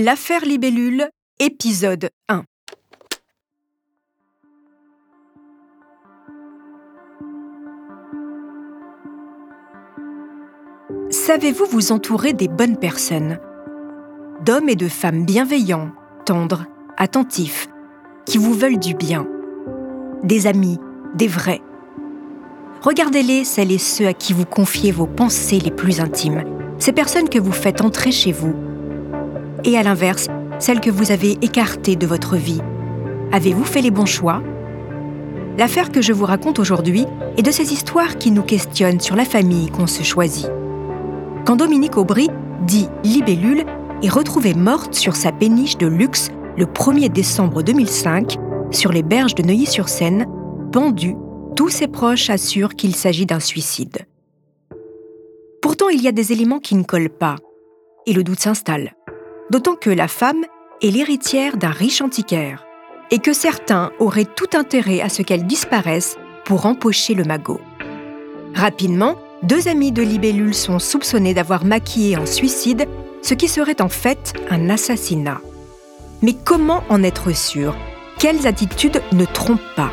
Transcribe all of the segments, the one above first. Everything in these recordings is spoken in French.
L'affaire Libellule, épisode 1. Savez-vous vous entourer des bonnes personnes? D'hommes et de femmes bienveillants, tendres, attentifs, qui vous veulent du bien. Des amis, des vrais. Regardez-les, celles et ceux à qui vous confiez vos pensées les plus intimes, ces personnes que vous faites entrer chez vous. Et à l'inverse, celles que vous avez écartées de votre vie. Avez-vous fait les bons choix? L'affaire que je vous raconte aujourd'hui est de ces histoires qui nous questionnent sur la famille qu'on se choisit. Quand Dominique Aubry, dit Libellule, est retrouvée morte sur sa péniche de luxe le 1er décembre 2005, sur les berges de Neuilly-sur-Seine, pendu, tous ses proches assurent qu'il s'agit d'un suicide. Pourtant, il y a des éléments qui ne collent pas, et le doute s'installe. D'autant que la femme est l'héritière d'un riche antiquaire, et que certains auraient tout intérêt à ce qu'elle disparaisse pour empocher le magot. Rapidement, deux amis de Libellule sont soupçonnés d'avoir maquillé en suicide ce qui serait en fait un assassinat. Mais comment en être sûr? Quelles attitudes ne trompent pas?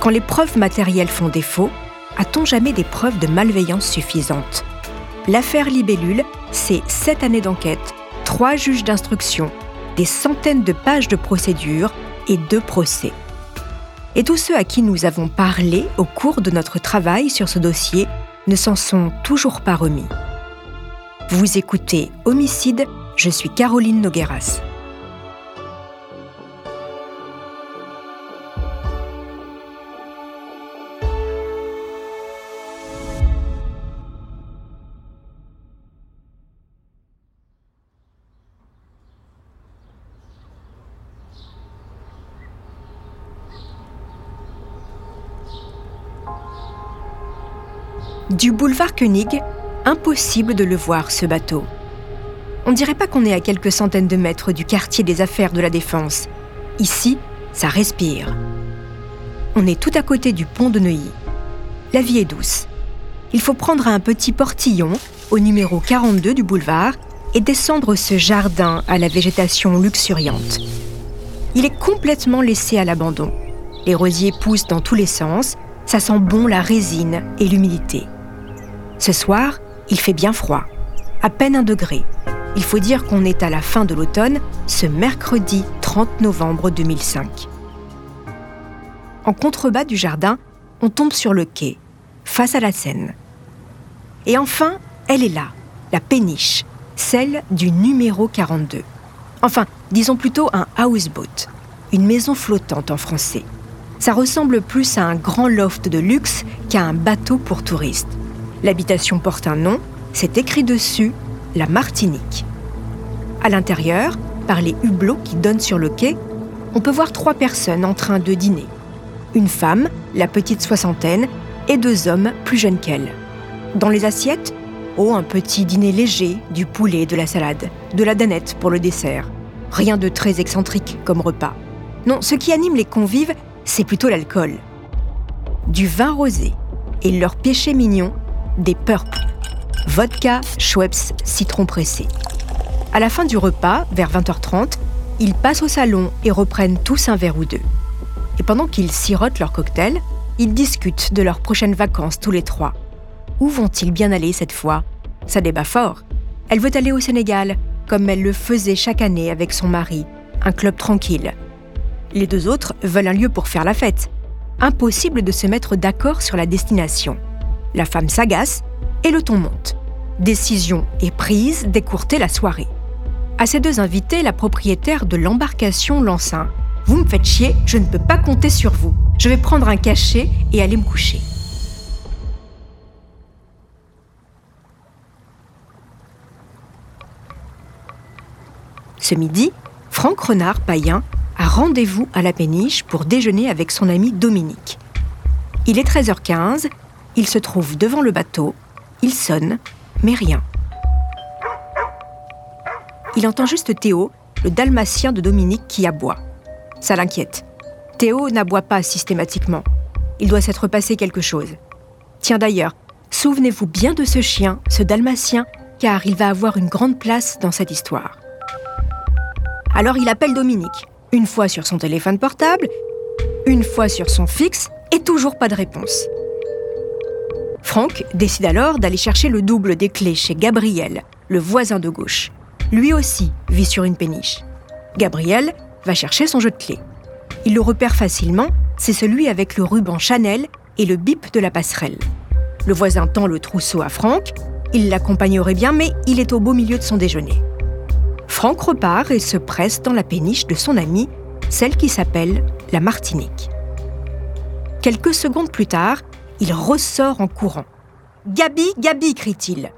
Quand les preuves matérielles font défaut, a-t-on jamais des preuves de malveillance suffisantes? L'affaire Libellule, c'est sept années d'enquête, trois juges d'instruction, des centaines de pages de procédures et deux procès. Et tous ceux à qui nous avons parlé au cours de notre travail sur ce dossier ne s'en sont toujours pas remis. Vous écoutez Homicide, je suis Caroline Nogueras. Du boulevard Koenig, impossible de le voir, ce bateau. On dirait pas qu'on est à quelques centaines de mètres du quartier des affaires de la Défense. Ici, ça respire. On est tout à côté du pont de Neuilly. La vie est douce. Il faut prendre un petit portillon au numéro 42 du boulevard et descendre ce jardin à la végétation luxuriante. Il est complètement laissé à l'abandon. Les rosiers poussent dans tous les sens, ça sent bon la résine et l'humidité. Ce soir, il fait bien froid, à peine un degré. Il faut dire qu'on est à la fin de l'automne, ce mercredi 30 novembre 2005. En contrebas du jardin, on tombe sur le quai, face à la Seine. Et enfin, elle est là, la péniche, celle du numéro 42. Enfin, disons plutôt un houseboat, une maison flottante en français. Ça ressemble plus à un grand loft de luxe qu'à un bateau pour touristes. L'habitation porte un nom, c'est écrit dessus la Martinique. À l'intérieur, par les hublots qui donnent sur le quai, on peut voir trois personnes en train de dîner. Une femme, la petite soixantaine, et deux hommes plus jeunes qu'elle. Dans les assiettes, oh, un petit dîner léger, du poulet, de la salade, de la danette pour le dessert. Rien de très excentrique comme repas. Non, ce qui anime les convives, c'est plutôt l'alcool. Du vin rosé et leur péché mignon, des purples. Vodka, Schweppes, citron pressé. À la fin du repas, vers 20h30, ils passent au salon et reprennent tous un verre ou deux. Et pendant qu'ils sirotent leur cocktail, ils discutent de leurs prochaines vacances tous les trois. Où vont-ils bien aller cette fois? Ça débat fort. Elle veut aller au Sénégal, comme elle le faisait chaque année avec son mari, un club tranquille. Les deux autres veulent un lieu pour faire la fête. Impossible de se mettre d'accord sur la destination. La femme s'agace et le ton monte. Décision est prise d'écourter la soirée. À ces deux invités, la propriétaire de l'embarcation lance un Vous me faites chier, je ne peux pas compter sur vous. Je vais prendre un cachet et aller me coucher. Ce midi, Franck Renard Payen a rendez-vous à la péniche pour déjeuner avec son ami Dominique. Il est 13h15 il se trouve devant le bateau, il sonne, mais rien. Il entend juste Théo, le dalmatien de Dominique, qui aboie. Ça l'inquiète. Théo n'aboie pas systématiquement. Il doit s'être passé quelque chose. Tiens d'ailleurs, souvenez-vous bien de ce chien, ce dalmatien, car il va avoir une grande place dans cette histoire. Alors il appelle Dominique, une fois sur son téléphone portable, une fois sur son fixe, et toujours pas de réponse. Franck décide alors d'aller chercher le double des clés chez Gabriel, le voisin de gauche. Lui aussi vit sur une péniche. Gabriel va chercher son jeu de clés. Il le repère facilement, c'est celui avec le ruban Chanel et le bip de la passerelle. Le voisin tend le trousseau à Franck, il l'accompagnerait bien, mais il est au beau milieu de son déjeuner. Franck repart et se presse dans la péniche de son amie, celle qui s'appelle la Martinique. Quelques secondes plus tard, il ressort en courant. Gabi, Gabi, crie-t-il.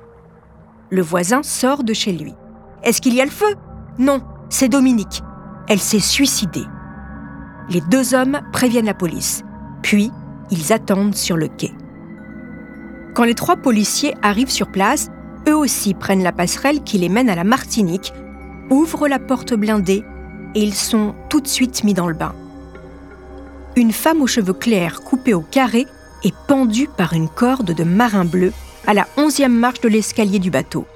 Le voisin sort de chez lui. Est-ce qu'il y a le feu? Non, c'est Dominique. Elle s'est suicidée. Les deux hommes préviennent la police. Puis, ils attendent sur le quai. Quand les trois policiers arrivent sur place, eux aussi prennent la passerelle qui les mène à la Martinique, ouvrent la porte blindée et ils sont tout de suite mis dans le bain. Une femme aux cheveux clairs coupée au carré est pendue par une corde de marin bleu à la onzième marche de l'escalier du bateau.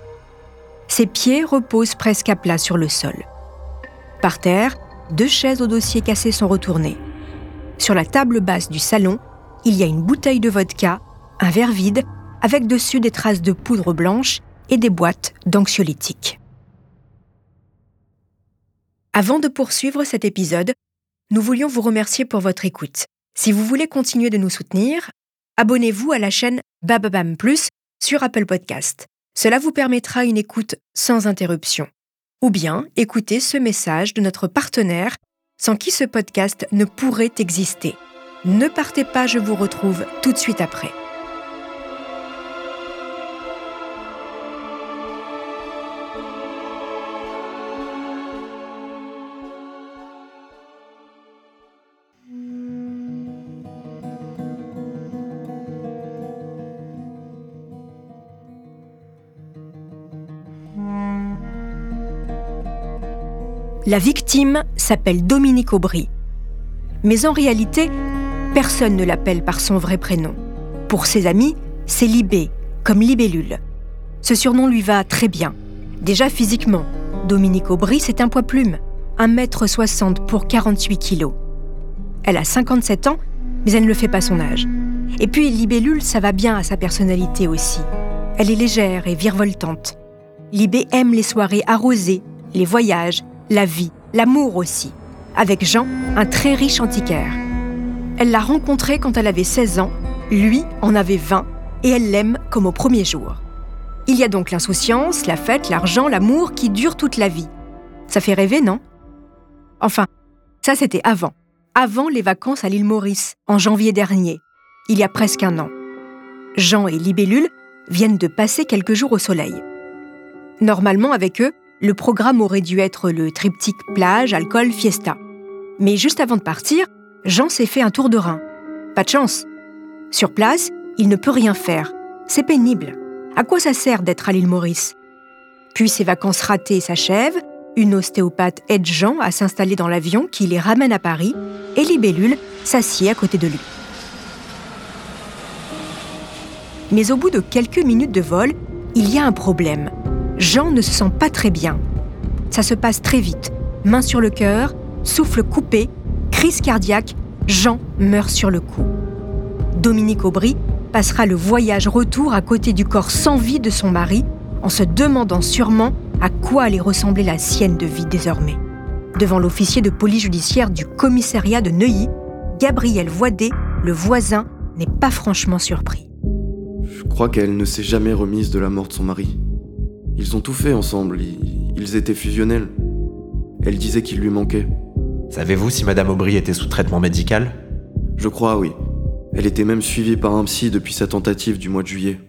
Ses pieds reposent presque à plat sur le sol. Par terre, deux chaises au dossier cassé sont retournées. Sur la table basse du salon, il y a une bouteille de vodka, un verre vide, avec dessus des traces de poudre blanche et des boîtes d'anxiolytiques. Avant de poursuivre cet épisode, nous voulions vous remercier pour votre écoute. Si vous voulez continuer de nous soutenir, abonnez-vous à la chaîne Bababam Plus sur Apple Podcast. Cela vous permettra une écoute sans interruption. Ou bien écoutez ce message de notre partenaire sans qui ce podcast ne pourrait exister. Ne partez pas, je vous retrouve tout de suite après. La victime s'appelle Dominique Aubry. Mais en réalité, personne ne l'appelle par son vrai prénom. Pour ses amis, c'est Libé, comme libellule. Ce surnom lui va très bien. Déjà physiquement, Dominique Aubry, c'est un poids plume, 1m60 pour 48 kg. Elle a 57 ans, mais elle ne fait pas son âge. Et puis Libellule, ça va bien à sa personnalité aussi. Elle est légère et virevoltante. Libé aime les soirées arrosées, les voyages, la vie, l'amour aussi, avec Jean, un très riche antiquaire. Elle l'a rencontré quand elle avait 16 ans, lui en avait 20, et elle l'aime comme au premier jour. Il y a donc l'insouciance, la fête, l'argent, l'amour qui durent toute la vie. Ça fait rêver, non? Enfin, ça c'était avant. Avant les vacances à l'île Maurice, en janvier dernier, il y a presque un an. Jean et Libellule viennent de passer quelques jours au soleil. Normalement, avec eux, le programme aurait dû être le triptyque plage, alcool, fiesta. Mais juste avant de partir, Jean s'est fait un tour de rein. Pas de chance. Sur place, il ne peut rien faire. C'est pénible. À quoi ça sert d'être à l'île Maurice? Puis ses vacances ratées s'achèvent, une ostéopathe aide Jean à s'installer dans l'avion qui les ramène à Paris, et Libellule s'assied à côté de lui. Mais au bout de quelques minutes de vol, il y a un problème. Jean ne se sent pas très bien. Ça se passe très vite. Main sur le cœur, souffle coupé, crise cardiaque, Jean meurt sur le coup. Dominique Aubry passera le voyage retour à côté du corps sans vie de son mari, en se demandant sûrement à quoi allait ressembler la sienne de vie désormais. Devant l'officier de police judiciaire du commissariat de Neuilly, Gabriel Voidet, le voisin, n'est pas franchement surpris. Je crois qu'elle ne s'est jamais remise de la mort de son mari. Ils ont tout fait ensemble, ils étaient fusionnels. Elle disait qu'il lui manquait. Savez-vous si Madame Aubry était sous traitement médical? Je crois, oui. Elle était même suivie par un psy depuis sa tentative du mois de juillet.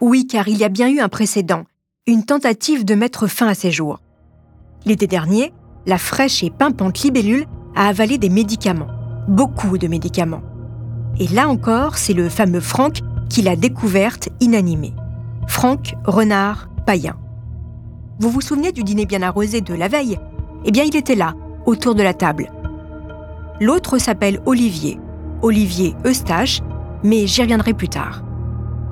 Oui, car il y a bien eu un précédent, une tentative de mettre fin à ses jours. L'été dernier, la fraîche et pimpante libellule a avalé des médicaments, beaucoup de médicaments. Et là encore, c'est le fameux Franck qui l'a découverte inanimée. Franck Renard Payen. Vous vous souvenez du dîner bien arrosé de la veille? Eh bien, il était là, autour de la table. L'autre s'appelle Olivier, Olivier Eustache, mais j'y reviendrai plus tard.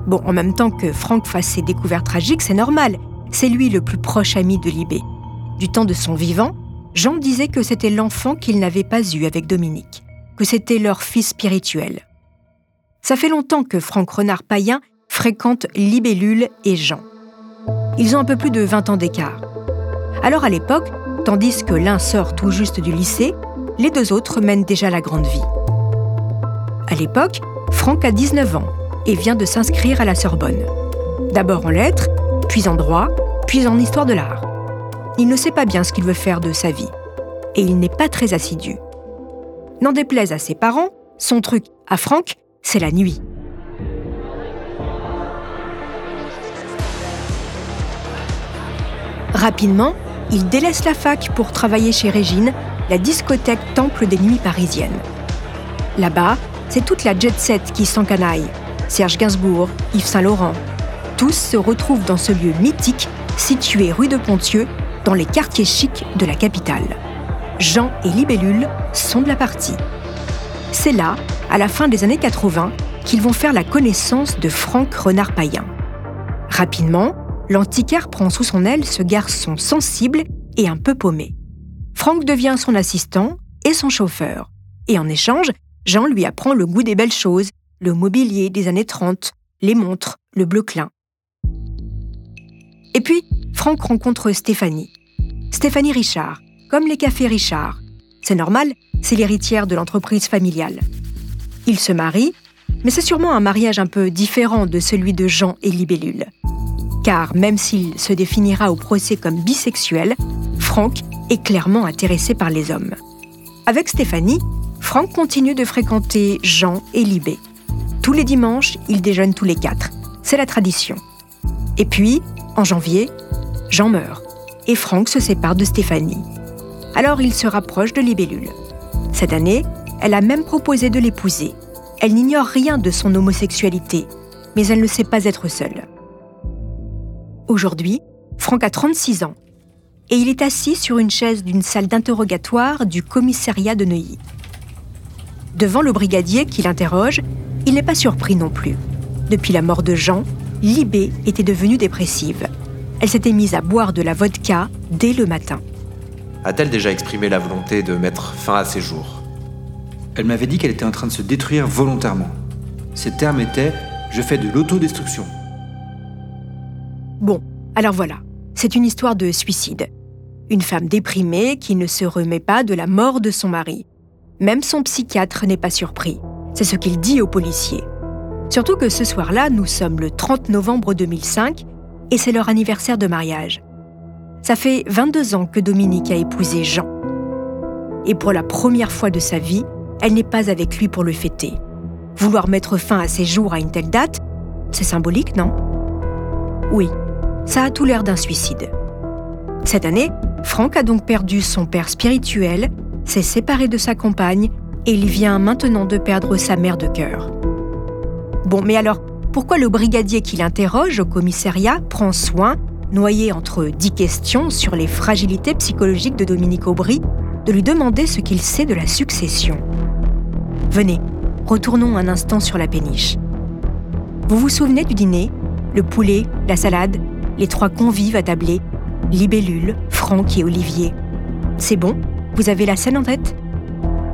Bon, en même temps que Franck fasse ses découvertes tragiques, c'est normal. C'est lui le plus proche ami de Libé. du temps de son vivant, Jean disait que c'était l'enfant qu'il n'avait pas eu avec Dominique, que c'était leur fils spirituel. Ça fait longtemps que Franck Renard Payen fréquente Libellule et Jean. Ils ont un peu plus de 20 ans d'écart. Alors à l'époque, tandis que l'un sort tout juste du lycée, les deux autres mènent déjà la grande vie. À l'époque, Franck a 19 ans et vient de s'inscrire à la Sorbonne. D'abord en lettres, puis en droit, puis en histoire de l'art. Il ne sait pas bien ce qu'il veut faire de sa vie. Et il n'est pas très assidu. N'en déplaise à ses parents, son truc à Franck, c'est la nuit. Rapidement, il délaisse la fac pour travailler chez Régine, la discothèque temple des nuits parisiennes. Là-bas, c'est toute la jet set qui s'encanaille. Serge Gainsbourg, Yves Saint-Laurent. Tous se retrouvent dans ce lieu mythique situé rue de Pontieux, dans les quartiers chics de la capitale. Jean et Libellule sont de la partie. C'est là, à la fin des années 80, qu'ils vont faire la connaissance de Franck Renard-Payen. Rapidement, l'antiquaire prend sous son aile ce garçon sensible et un peu paumé. Franck devient son assistant et son chauffeur. Et en échange, Jean lui apprend le goût des belles choses, le mobilier des années 30, les montres, le bleu clin. Et puis, Franck rencontre Stéphanie. Stéphanie Richard, comme les cafés Richard. C'est normal, c'est l'héritière de l'entreprise familiale. Ils se marient, mais c'est sûrement un mariage un peu différent de celui de Jean et Libellule. Car même s'il se définira au procès comme bisexuel, Franck est clairement intéressé par les hommes. Avec Stéphanie, Franck continue de fréquenter Jean et Libé. Tous les dimanches, ils déjeunent tous les quatre. C'est la tradition. Et puis, en janvier, Jean meurt et Franck se sépare de Stéphanie. Alors il se rapproche de Libellule. Cette année, elle a même proposé de l'épouser. Elle n'ignore rien de son homosexualité, mais elle ne sait pas être seule. Aujourd'hui, Franck a 36 ans et il est assis sur une chaise d'une salle d'interrogatoire du commissariat de Neuilly. Devant le brigadier qui l'interroge, il n'est pas surpris non plus. Depuis la mort de Jean, Libé était devenue dépressive. Elle s'était mise à boire de la vodka dès le matin. A-t-elle déjà exprimé la volonté de mettre fin à ses jours? Elle m'avait dit qu'elle était en train de se détruire volontairement. Ses termes étaient ⁇ Je fais de l'autodestruction ⁇ Bon, alors voilà, c'est une histoire de suicide. Une femme déprimée qui ne se remet pas de la mort de son mari. Même son psychiatre n'est pas surpris. C'est ce qu'il dit aux policiers. Surtout que ce soir-là, nous sommes le 30 novembre 2005 et c'est leur anniversaire de mariage. Ça fait 22 ans que Dominique a épousé Jean. Et pour la première fois de sa vie, elle n'est pas avec lui pour le fêter. Vouloir mettre fin à ses jours à une telle date, c'est symbolique, non? Oui, ça a tout l'air d'un suicide. Cette année, Franck a donc perdu son père spirituel, s'est séparé de sa compagne et il vient maintenant de perdre sa mère de cœur. Bon, mais alors, pourquoi le brigadier qui l'interroge au commissariat prend soin, noyé entre dix questions sur les fragilités psychologiques de Dominique Aubry, de lui demander ce qu'il sait de la succession? Venez, retournons un instant sur la péniche. Vous vous souvenez du dîner Le poulet, la salade, les trois convives attablés, Libellule, Franck et Olivier. C'est bon? Vous avez la scène en tête?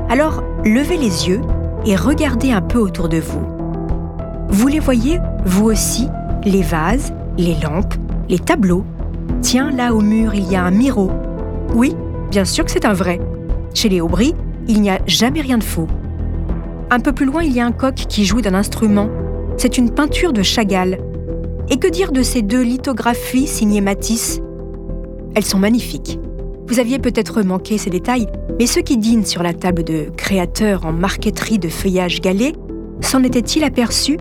Alors, levez les yeux et regardez un peu autour de vous. Vous les voyez, vous aussi, les vases, les lampes, les tableaux. Tiens, là au mur, il y a un miro. Oui, bien sûr que c'est un vrai. Chez les Aubry, il n'y a jamais rien de faux. Un peu plus loin, il y a un coq qui joue d'un instrument. C'est une peinture de Chagall. Et que dire de ces deux lithographies signées Matisse? Elles sont magnifiques. Vous aviez peut-être manqué ces détails, mais ceux qui dînent sur la table de créateurs en marqueterie de feuillage galet s'en étaient-ils aperçus?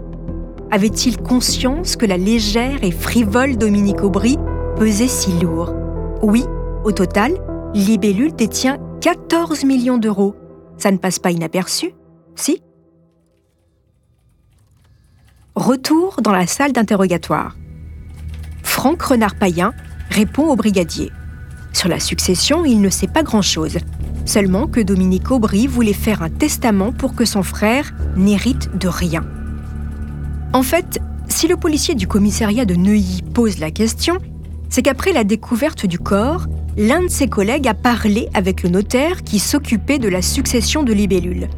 Avait-il conscience que la légère et frivole Dominique Aubry pesait si lourd? Oui, au total, Libellule détient 14 millions d'euros. Ça ne passe pas inaperçu, si Retour dans la salle d'interrogatoire. Franck Renard-Payen répond au brigadier. Sur la succession, il ne sait pas grand-chose, seulement que Dominique Aubry voulait faire un testament pour que son frère n'hérite de rien. En fait, si le policier du commissariat de Neuilly pose la question, c'est qu'après la découverte du corps, l'un de ses collègues a parlé avec le notaire qui s'occupait de la succession de libellules.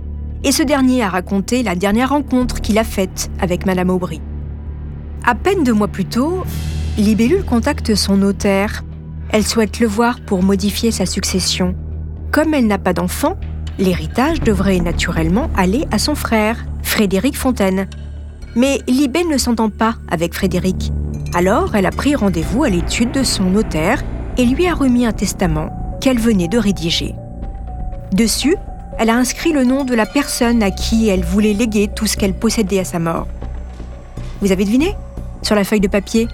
Et ce dernier a raconté la dernière rencontre qu'il a faite avec Madame Aubry. À peine deux mois plus tôt, Libellule contacte son notaire. Elle souhaite le voir pour modifier sa succession. Comme elle n'a pas d'enfant, l'héritage devrait naturellement aller à son frère, Frédéric Fontaine. Mais Libé ne s'entend pas avec Frédéric. Alors, elle a pris rendez-vous à l'étude de son notaire et lui a remis un testament qu'elle venait de rédiger. Dessus, elle a inscrit le nom de la personne à qui elle voulait léguer tout ce qu'elle possédait à sa mort. Vous avez deviné? Sur la feuille de papier,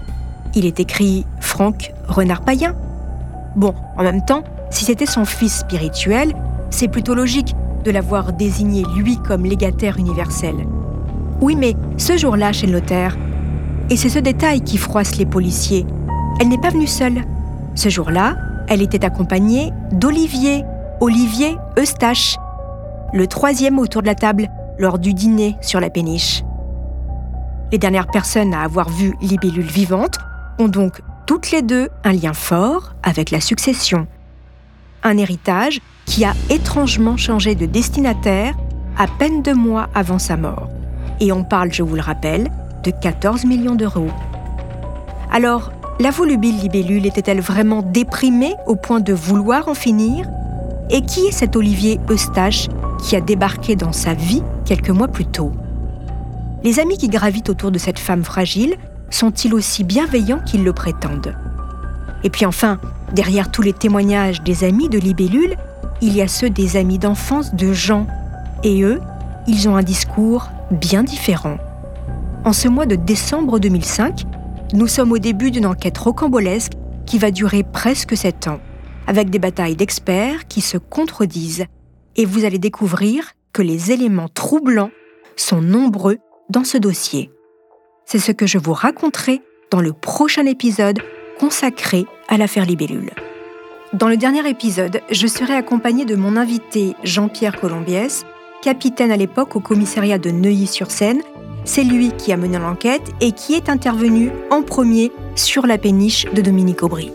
il est écrit Franck Renard Payen. Bon, en même temps, si c'était son fils spirituel, c'est plutôt logique de l'avoir désigné lui comme légataire universel. Oui, mais ce jour-là chez le notaire, et c'est ce détail qui froisse les policiers, elle n'est pas venue seule. Ce jour-là, elle était accompagnée d'Olivier, Olivier Eustache, le troisième autour de la table lors du dîner sur la péniche. Les dernières personnes à avoir vu Libellule vivante ont donc toutes les deux un lien fort avec la succession. Un héritage qui a étrangement changé de destinataire à peine deux mois avant sa mort. Et on parle, je vous le rappelle, de 14 millions d'euros. Alors, la volubile libellule était-elle vraiment déprimée au point de vouloir en finir? Et qui est cet Olivier Eustache qui a débarqué dans sa vie quelques mois plus tôt Les amis qui gravitent autour de cette femme fragile sont-ils aussi bienveillants qu'ils le prétendent? Et puis enfin, derrière tous les témoignages des amis de Libellule, il y a ceux des amis d'enfance de Jean. Et eux, ils ont un discours bien différent. En ce mois de décembre 2005, nous sommes au début d'une enquête rocambolesque qui va durer presque sept ans, avec des batailles d'experts qui se contredisent. Et vous allez découvrir que les éléments troublants sont nombreux dans ce dossier. C'est ce que je vous raconterai dans le prochain épisode consacré à l'affaire Libellule. Dans le dernier épisode, je serai accompagné de mon invité Jean-Pierre Colombiès, capitaine à l'époque au commissariat de Neuilly-sur-Seine. C'est lui qui a mené l'enquête et qui est intervenu en premier sur la péniche de Dominique Aubry.